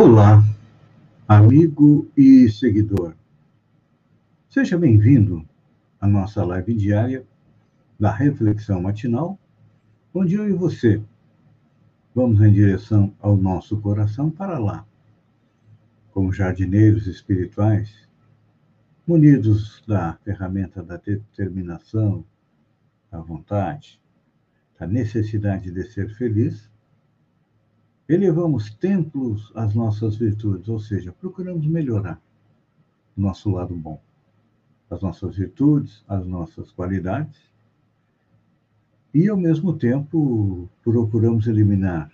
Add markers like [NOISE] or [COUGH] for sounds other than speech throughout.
Olá, amigo e seguidor. Seja bem-vindo à nossa live diária da Reflexão Matinal, onde eu e você vamos em direção ao nosso coração para lá, como jardineiros espirituais, munidos da ferramenta da determinação, da vontade, da necessidade de ser feliz, elevamos templos às nossas virtudes, ou seja, procuramos melhorar o nosso lado bom, as nossas virtudes, as nossas qualidades, e ao mesmo tempo procuramos eliminar,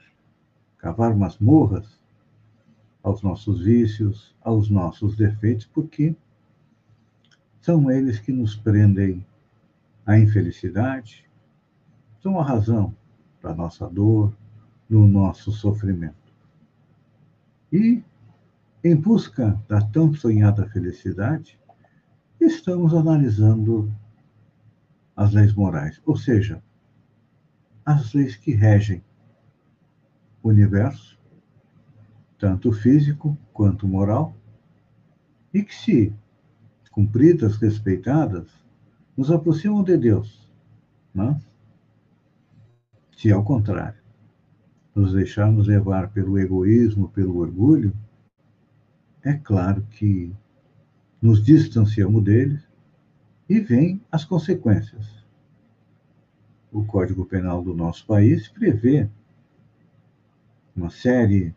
cavar masmorras aos nossos vícios, aos nossos defeitos, porque são eles que nos prendem à infelicidade, são a razão da nossa dor, do nosso sofrimento. E, em busca da tão sonhada felicidade, estamos analisando as leis morais, ou seja, as leis que regem o universo, tanto físico quanto moral, e que, se cumpridas, respeitadas, nos aproximam de Deus. Mas, se ao contrário, nos deixarmos levar pelo egoísmo, pelo orgulho, é claro que nos distanciamos deles e vêm as consequências. O Código Penal do nosso país prevê uma série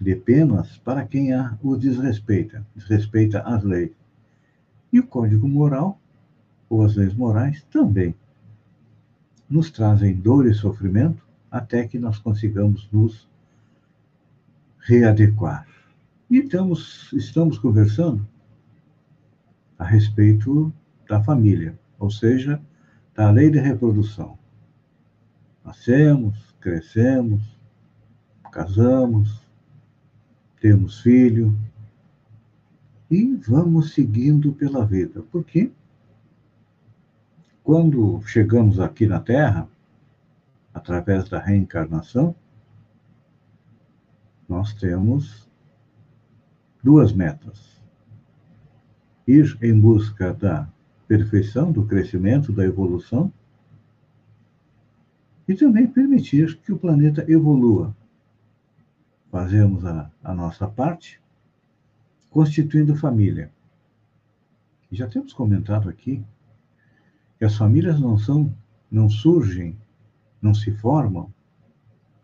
de penas para quem a, o desrespeita, desrespeita as leis. E o Código Moral, ou as leis morais, também nos trazem dor e sofrimento até que nós consigamos nos readequar. E estamos, estamos conversando a respeito da família, ou seja, da lei de reprodução. Nascemos, crescemos, casamos, temos filho e vamos seguindo pela vida. Porque quando chegamos aqui na Terra, através da reencarnação, nós temos duas metas. Ir em busca da perfeição, do crescimento, da evolução, e também permitir que o planeta evolua. Fazemos a, a nossa parte, constituindo família. Já temos comentado aqui que as famílias não são, não surgem não se formam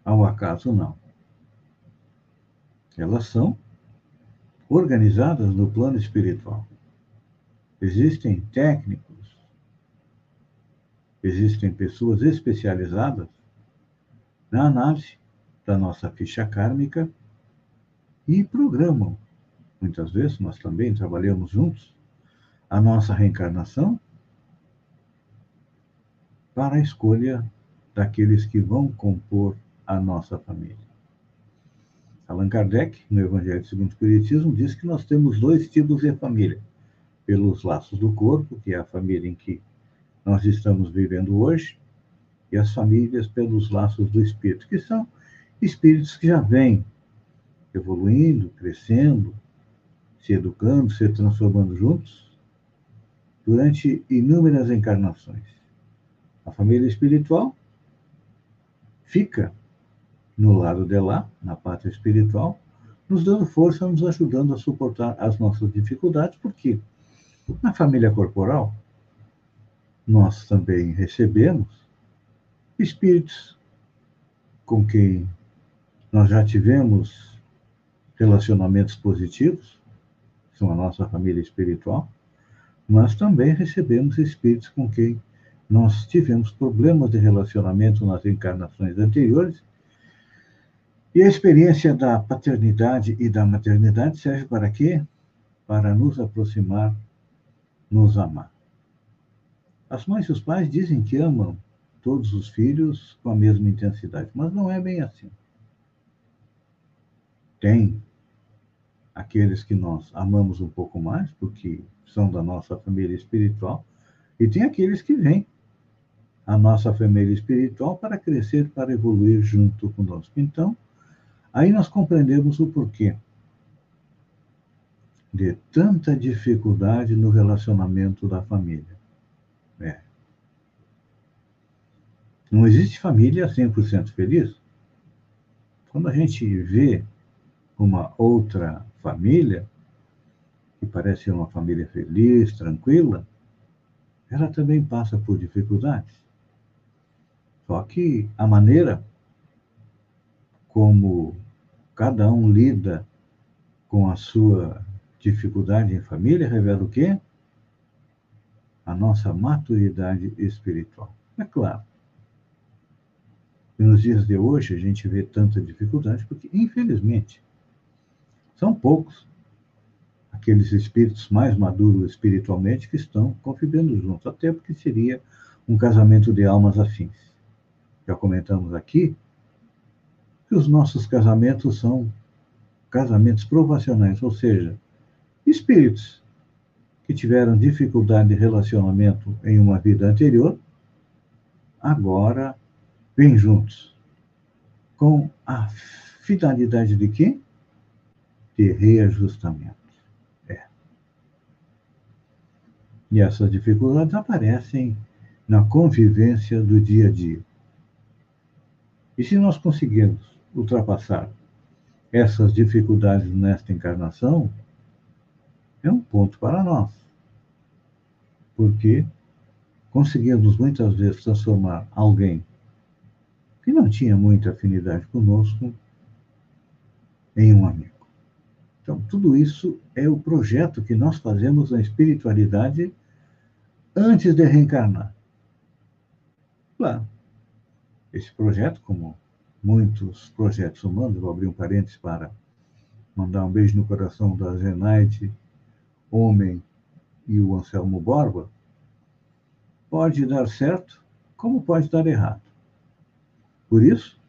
ao acaso, não. Elas são organizadas no plano espiritual. Existem técnicos, existem pessoas especializadas na análise da nossa ficha kármica e programam. Muitas vezes nós também trabalhamos juntos a nossa reencarnação para a escolha daqueles que vão compor a nossa família. Allan Kardec, no Evangelho segundo o Espiritismo, diz que nós temos dois tipos de família. Pelos laços do corpo, que é a família em que nós estamos vivendo hoje, e as famílias pelos laços do espírito, que são espíritos que já vêm evoluindo, crescendo, se educando, se transformando juntos durante inúmeras encarnações. A família espiritual fica no lado de lá, na pátria espiritual, nos dando força, nos ajudando a suportar as nossas dificuldades, porque na família corporal nós também recebemos espíritos com quem nós já tivemos relacionamentos positivos, são a nossa família espiritual, mas também recebemos espíritos com quem nós tivemos problemas de relacionamento nas encarnações anteriores. E a experiência da paternidade e da maternidade serve para quê? Para nos aproximar, nos amar. As mães e os pais dizem que amam todos os filhos com a mesma intensidade, mas não é bem assim. Tem aqueles que nós amamos um pouco mais, porque são da nossa família espiritual, e tem aqueles que vêm a nossa família espiritual para crescer, para evoluir junto conosco. Então, Aí nós compreendemos o porquê de tanta dificuldade no relacionamento da família. É. Não existe família 100% feliz. Quando a gente vê uma outra família, que parece uma família feliz, tranquila, ela também passa por dificuldades. Só que a maneira como cada um lida com a sua dificuldade em família revela o quê? A nossa maturidade espiritual. É claro. E nos dias de hoje a gente vê tanta dificuldade porque, infelizmente, são poucos aqueles espíritos mais maduros espiritualmente que estão convivendo juntos, até porque seria um casamento de almas afins. Já comentamos aqui que os nossos casamentos são casamentos provacionais, ou seja, espíritos que tiveram dificuldade de relacionamento em uma vida anterior, agora vêm juntos. Com a finalidade de quê? De reajustamento. É. E essas dificuldades aparecem na convivência do dia a dia. E se nós conseguirmos ultrapassar essas dificuldades nesta encarnação é um ponto para nós. Porque conseguimos muitas vezes transformar alguém que não tinha muita afinidade conosco em um amigo. Então, tudo isso é o projeto que nós fazemos na espiritualidade antes de reencarnar. Claro, esse projeto, como muitos projetos humanos, vou abrir um parênteses para mandar um beijo no coração da Zenaide Homem e o Anselmo Borba, pode dar certo, como pode dar errado. Por isso,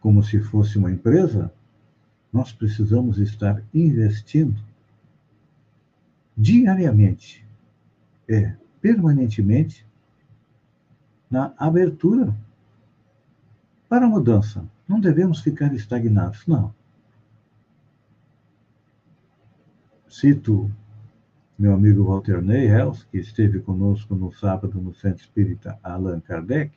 como se fosse uma empresa, nós precisamos estar investindo diariamente, é, permanentemente, na abertura para a mudança. Não devemos ficar estagnados, não. Cito meu amigo Walter Neyhels, que esteve conosco no sábado no Centro Espírita Allan Kardec,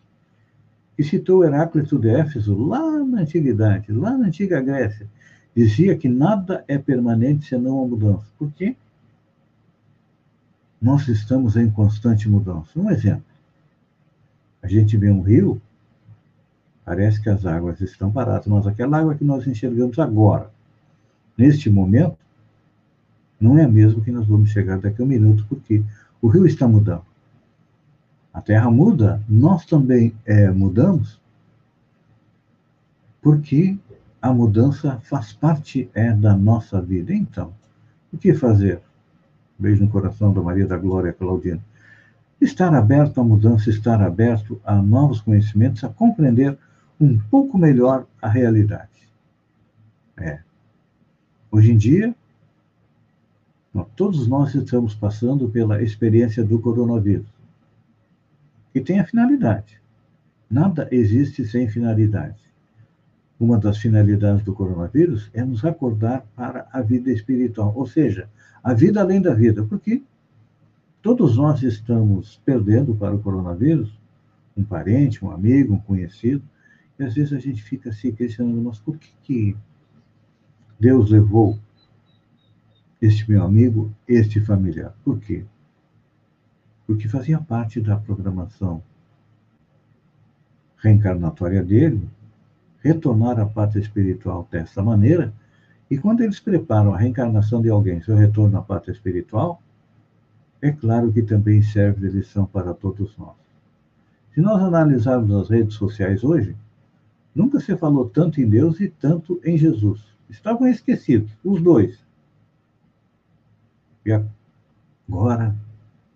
e citou Heráclito de Éfeso lá na antiguidade, lá na antiga Grécia. Dizia que nada é permanente senão a mudança. Por quê? Nós estamos em constante mudança. Um exemplo. A gente vê um rio, Parece que as águas estão paradas, mas aquela água que nós enxergamos agora, neste momento, não é a mesma que nós vamos chegar daqui a um minuto, porque o rio está mudando. A Terra muda, nós também é, mudamos, porque a mudança faz parte é, da nossa vida. Então, o que fazer? Beijo no coração da Maria da Glória Claudina. Estar aberto à mudança, estar aberto a novos conhecimentos, a compreender um pouco melhor a realidade. É. Hoje em dia, todos nós estamos passando pela experiência do coronavírus, que tem a finalidade. Nada existe sem finalidade. Uma das finalidades do coronavírus é nos acordar para a vida espiritual, ou seja, a vida além da vida, porque todos nós estamos perdendo para o coronavírus um parente, um amigo, um conhecido, e às vezes a gente fica se assim, questionando, mas por que, que Deus levou este meu amigo, este familiar? Por quê? Porque fazia parte da programação reencarnatória dele retornar à pátria espiritual dessa maneira. E quando eles preparam a reencarnação de alguém, seu retorno à pátria espiritual, é claro que também serve de lição para todos nós. Se nós analisarmos as redes sociais hoje, Nunca se falou tanto em Deus e tanto em Jesus. Estavam esquecidos, os dois. E agora,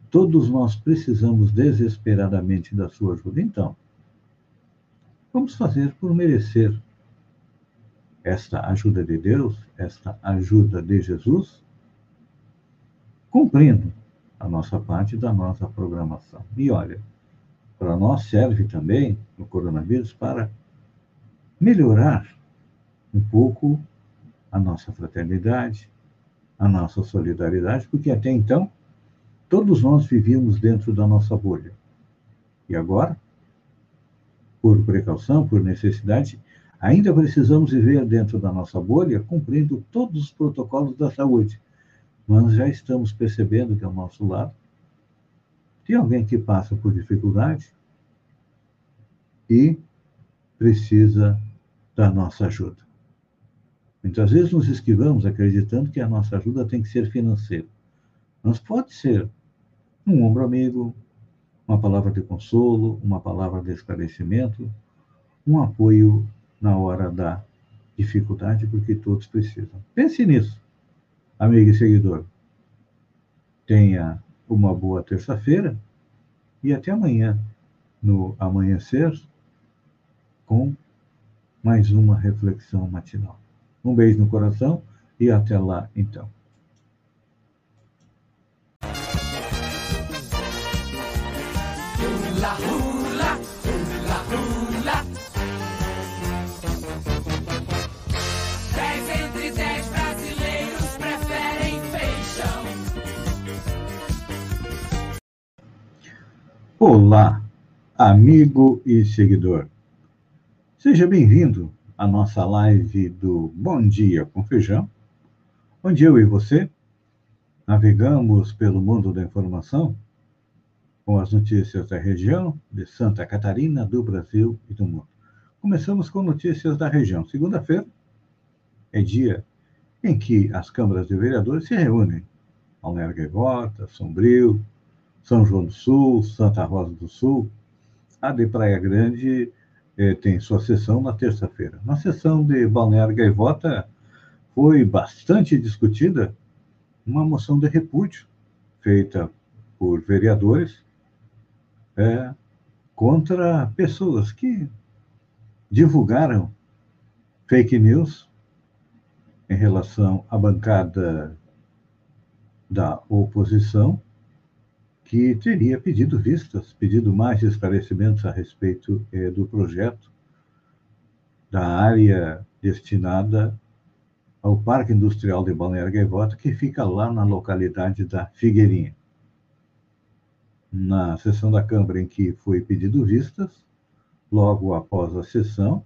todos nós precisamos desesperadamente da sua ajuda. Então, vamos fazer por merecer esta ajuda de Deus, esta ajuda de Jesus, cumprindo a nossa parte da nossa programação. E olha, para nós serve também o coronavírus para melhorar um pouco a nossa fraternidade, a nossa solidariedade, porque até então todos nós vivíamos dentro da nossa bolha. E agora, por precaução, por necessidade, ainda precisamos viver dentro da nossa bolha, cumprindo todos os protocolos da saúde. Mas já estamos percebendo que ao nosso lado tem alguém que passa por dificuldade e precisa da nossa ajuda. Muitas vezes nos esquivamos acreditando que a nossa ajuda tem que ser financeira. Mas pode ser um ombro amigo, uma palavra de consolo, uma palavra de esclarecimento, um apoio na hora da dificuldade, porque todos precisam. Pense nisso, amigo e seguidor. Tenha uma boa terça-feira e até amanhã, no amanhecer, com mais uma reflexão matinal. Um beijo no coração e até lá, então. Hula. Dez entre dez brasileiros preferem feijão. Olá, amigo e seguidor. Seja bem-vindo à nossa live do Bom Dia com Feijão, onde eu e você navegamos pelo mundo da informação com as notícias da região, de Santa Catarina, do Brasil e do mundo. Começamos com notícias da região. Segunda-feira é dia em que as câmaras de vereadores se reúnem. Balneário Gaivota, Sombrio, São João do Sul, Santa Rosa do Sul. A de Praia Grande é, tem sua sessão na terça-feira. Na sessão de Balneário Gaivota foi bastante discutida uma moção de repúdio feita por vereadores é, contra pessoas que divulgaram fake news em relação à bancada da oposição que teria pedido vistas, pedido mais esclarecimentos a respeito eh, do projeto da área destinada ao Parque Industrial de Balneário Gaivota, que fica lá na localidade da Figueirinha. Na sessão da Câmara em que foi pedido vistas, logo após a sessão,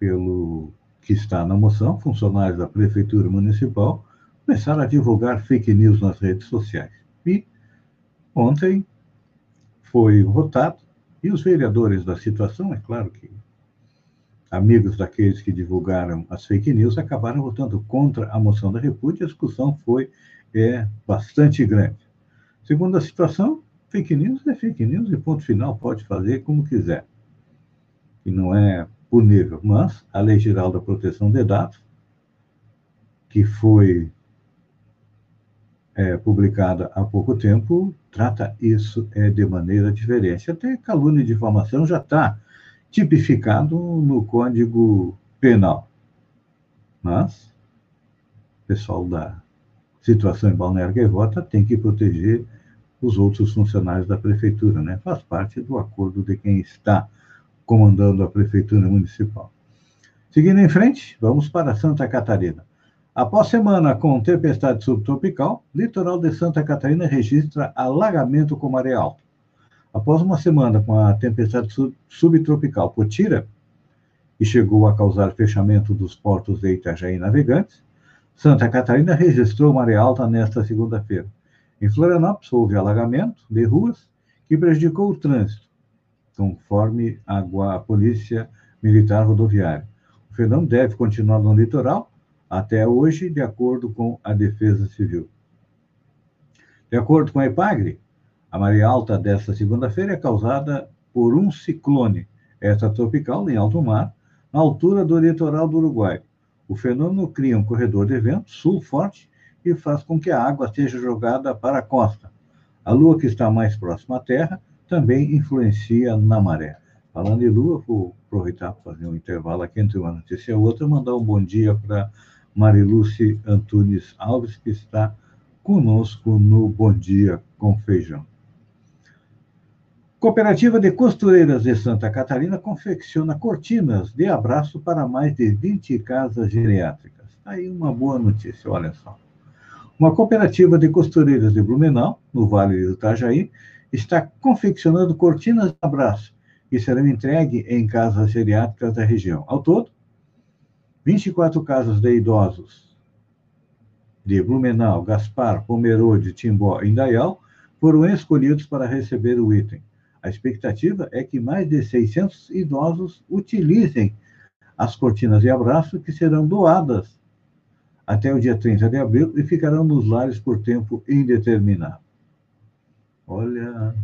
pelo que está na moção, funcionários da Prefeitura Municipal começaram a divulgar fake news nas redes sociais. E Ontem foi votado e os vereadores da situação, é claro que amigos daqueles que divulgaram as fake news, acabaram votando contra a moção da repúdio. A discussão foi é, bastante grande. Segundo a situação, fake news é fake news e ponto final, pode fazer como quiser. E não é punível. Mas a Lei Geral da Proteção de Dados, que foi é, publicada há pouco tempo, trata isso é, de maneira diferente. Até calúnia e difamação já está tipificado no Código Penal. Mas o pessoal da situação em Balneário Gaivota tem que proteger os outros funcionários da prefeitura, né? Faz parte do acordo de quem está comandando a prefeitura municipal. Seguindo em frente, vamos para Santa Catarina. Após semana com tempestade subtropical, litoral de Santa Catarina registra alagamento com maré alta. Após uma semana com a tempestade subtropical Potira, que chegou a causar fechamento dos portos de Itajaí Navegantes, Santa Catarina registrou maré alta nesta segunda-feira. Em Florianópolis, houve alagamento de ruas que prejudicou o trânsito, conforme a Polícia Militar Rodoviária. O fenômeno deve continuar no litoral até hoje, de acordo com a Defesa Civil. De acordo com a EPAGRE, a maré alta desta segunda-feira é causada por um ciclone extratropical em alto mar, na altura do litoral do Uruguai. O fenômeno cria um corredor de vento sul forte e faz com que a água seja jogada para a costa. A lua, que está mais próxima à Terra, também influencia na maré. Falando em lua, vou aproveitar para fazer um intervalo aqui entre uma notícia e outra, mandar um bom dia para Mariluce Antunes Alves, que está conosco no Bom Dia com Feijão. Cooperativa de Costureiras de Santa Catarina confecciona cortinas de abraço para mais de 20 casas geriátricas. Aí uma boa notícia, olha só. Uma cooperativa de costureiras de Blumenau, no Vale do Itajaí, está confeccionando cortinas de abraço que serão entregues em casas geriátricas da região. Ao todo, 24 casas de idosos de Blumenau, Gaspar, Pomerode, Timbó e Indaial foram escolhidos para receber o item. A expectativa é que mais de 600 idosos utilizem as cortinas de abraço que serão doadas até o dia 30 de abril e ficarão nos lares por tempo indeterminado. Olha,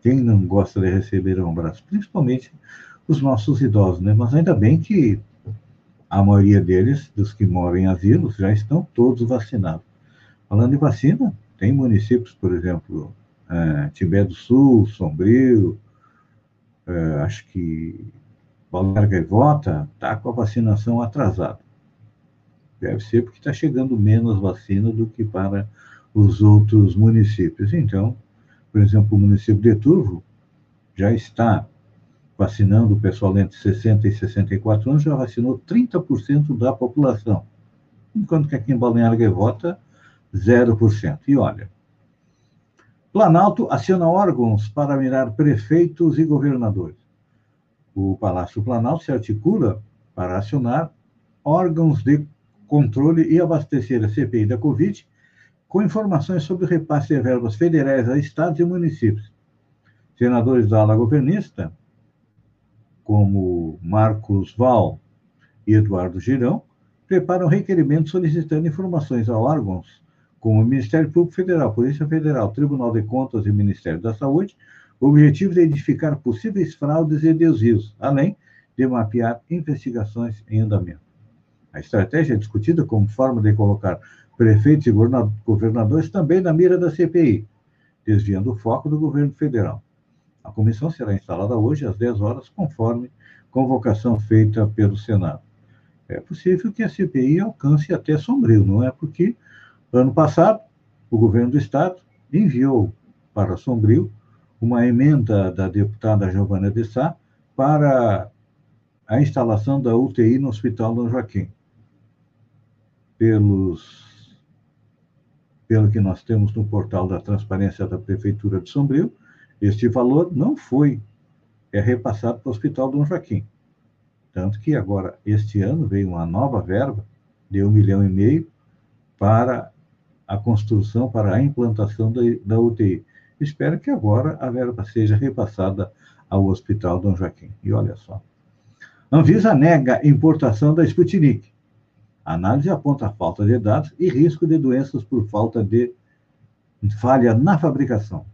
quem não gosta de receber um abraço? Principalmente os nossos idosos, né? Mas ainda bem que a maioria deles, dos que moram em asilos, já estão todos vacinados. Falando em vacina, tem municípios, por exemplo, é, Tibé do Sul, Sombrio, é, acho que Balneário Gaivota está com a vacinação atrasada. Deve ser porque está chegando menos vacina do que para os outros municípios. Então, por exemplo, o município de Turvo já está vacinando o pessoal entre 60 e 64 anos, já vacinou 30% da população. Enquanto que aqui em Balneário Gaivota, 0%. E olha, Planalto aciona órgãos para mirar prefeitos e governadores. O Palácio Planalto se articula para acionar órgãos de controle e abastecer a CPI da Covid com informações sobre o repasse de verbas federais a estados e municípios. Senadores da ala governista, como Marcos Val e Eduardo Girão, preparam requerimentos solicitando informações a órgãos como o Ministério Público Federal, Polícia Federal, Tribunal de Contas e Ministério da Saúde, o objetivo é identificar possíveis fraudes e desvios, além de mapear investigações em andamento. A estratégia é discutida como forma de colocar prefeitos e governadores também na mira da CPI, desviando o foco do governo federal. A comissão será instalada hoje às 10 horas, conforme convocação feita pelo Senado. É possível que a CPI alcance até Sombrio, não é? Porque Ano passado, o governo do Estado enviou para Sombrio uma emenda da deputada Giovana de Sá para a instalação da UTI no Hospital Dom Joaquim. Pelos, pelo que nós temos no portal da transparência da Prefeitura de Sombrio, este valor não foi é repassado para o Hospital Dom Joaquim. Tanto que agora, este ano, veio uma nova verba de um milhão e meio para a construção para a implantação da, da UTI. Espero que agora a verba seja repassada ao Hospital Dom Joaquim. E olha só. Anvisa nega importação da Sputnik. Análise aponta falta de dados e risco de doenças por falta de falha na fabricação.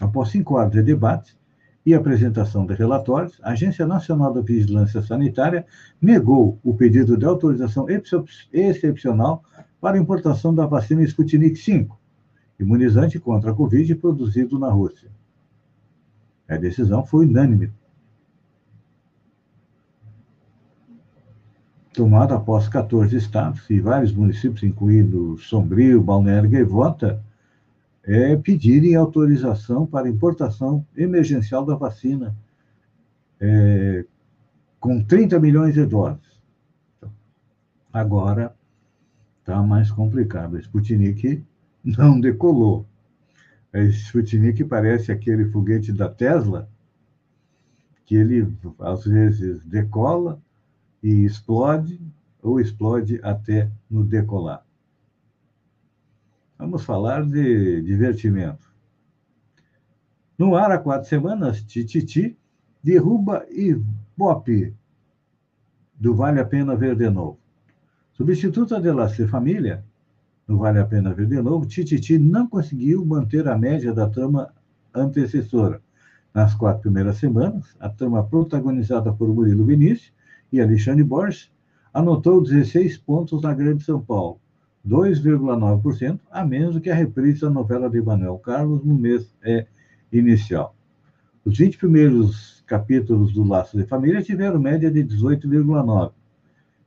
Após cinco horas de debate e apresentação de relatórios, a Agência Nacional da Vigilância Sanitária negou o pedido de autorização excepcional para importação da vacina Sputnik V, imunizante contra a Covid produzido na Rússia. A decisão foi unânime. Tomada após 14 estados e vários municípios, incluindo Sombrio, Balneário e Gaivota, é, pedirem autorização para importação emergencial da vacina é, com 30 milhões de doses. Agora, está mais complicado. A Sputnik não decolou. A Sputnik parece aquele foguete da Tesla, que ele às vezes decola e explode, ou explode até no decolar. Vamos falar de divertimento. No ar há quatro semanas, Tititi derruba Ibope do Vale a Pena Ver de Novo. Substituta de Lacer Família, não vale a pena ver de novo, Tititi não conseguiu manter a média da trama antecessora. Nas quatro primeiras semanas, a trama protagonizada por Murilo Vinícius e Alexandre Borges anotou 16 pontos na Grande São Paulo, 2,9% a menos que a reprise da novela de Manuel Carlos no mês é, inicial. Os 20 primeiros capítulos do Laço de Família tiveram média de 18,9%,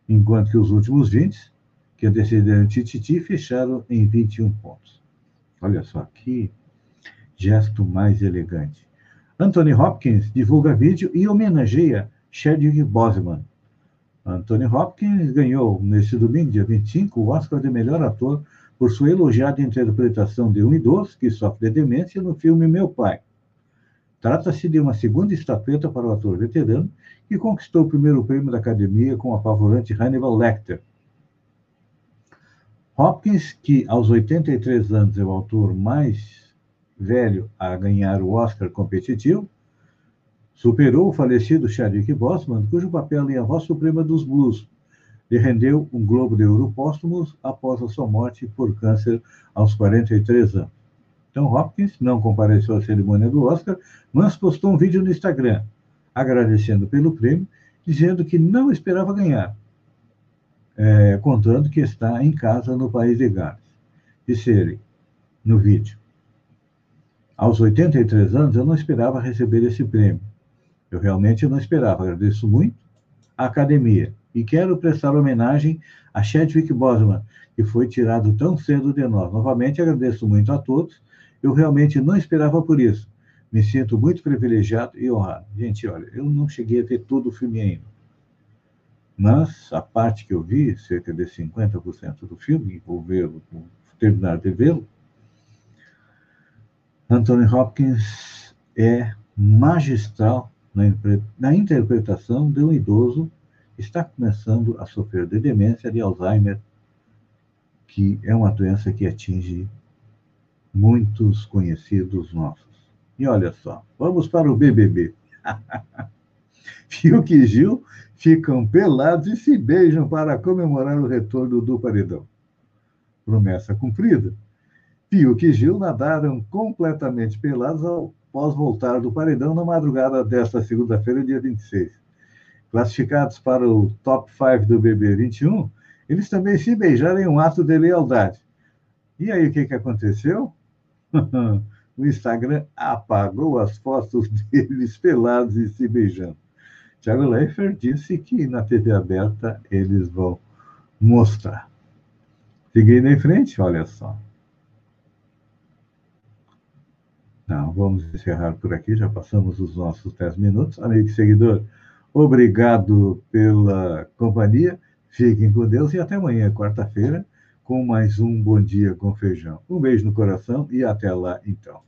enquanto que os últimos 20, que antecederam Tititi, fecharam em 21 pontos. Olha só que gesto mais elegante. Anthony Hopkins divulga vídeo e homenageia Chadwick Boseman. Anthony Hopkins ganhou, neste domingo, dia 25, o Oscar de melhor ator por sua elogiada interpretação de um idoso que sofre de demência no filme Meu Pai. Trata-se de uma segunda estatueta para o ator veterano que conquistou o primeiro prêmio da Academia com o apavorante Hannibal Lecter. Hopkins, que aos 83 anos é o autor mais velho a ganhar o Oscar competitivo, superou o falecido Chadwick Boseman, cujo papel em A Voz Suprema dos Blues lhe rendeu um Globo de Ouro póstumo após a sua morte por câncer aos 43 anos. Então, Hopkins não compareceu à cerimônia do Oscar, mas postou um vídeo no Instagram, agradecendo pelo prêmio, dizendo que não esperava ganhar, é, contando que está em casa no país de Gales. Disse ele no vídeo. Aos 83 anos, eu não esperava receber esse prêmio. Eu realmente não esperava. Agradeço muito à academia e quero prestar homenagem a Chadwick Boseman, que foi tirado tão cedo de nós. Novamente, agradeço muito a todos. Eu realmente não esperava por isso. Me sinto muito privilegiado e honrado. Gente, olha, eu não cheguei a ver todo o filme ainda. Mas a parte que eu vi, cerca de 50% do filme, vou vê-lo, terminar de vê-lo, Anthony Hopkins é magistral na, interpretação de um idoso que está começando a sofrer de demência de Alzheimer, que é uma doença que atinge muitos conhecidos nossos. E olha só, vamos para o BBB. [LAUGHS] Fiuk e Gil ficam pelados e se beijam para comemorar o retorno do paredão. Promessa cumprida. Fiuk e Gil nadaram completamente pelados após voltar do paredão na madrugada desta segunda-feira, dia 26. Classificados para o top 5 do BB 21, eles também se beijaram em um ato de lealdade. E aí, o que, que aconteceu? [LAUGHS] o Instagram apagou as fotos [LAUGHS] deles pelados e se beijando. Tiago Leifert disse que na TV aberta eles vão mostrar. Seguindo em frente, olha só. Não, vamos encerrar por aqui, já passamos os nossos 10 minutos. Amigo e seguidor, obrigado pela companhia. Fiquem com Deus e até amanhã, quarta-feira, com mais um Bom Dia com Feijão. Um beijo no coração e até lá, então.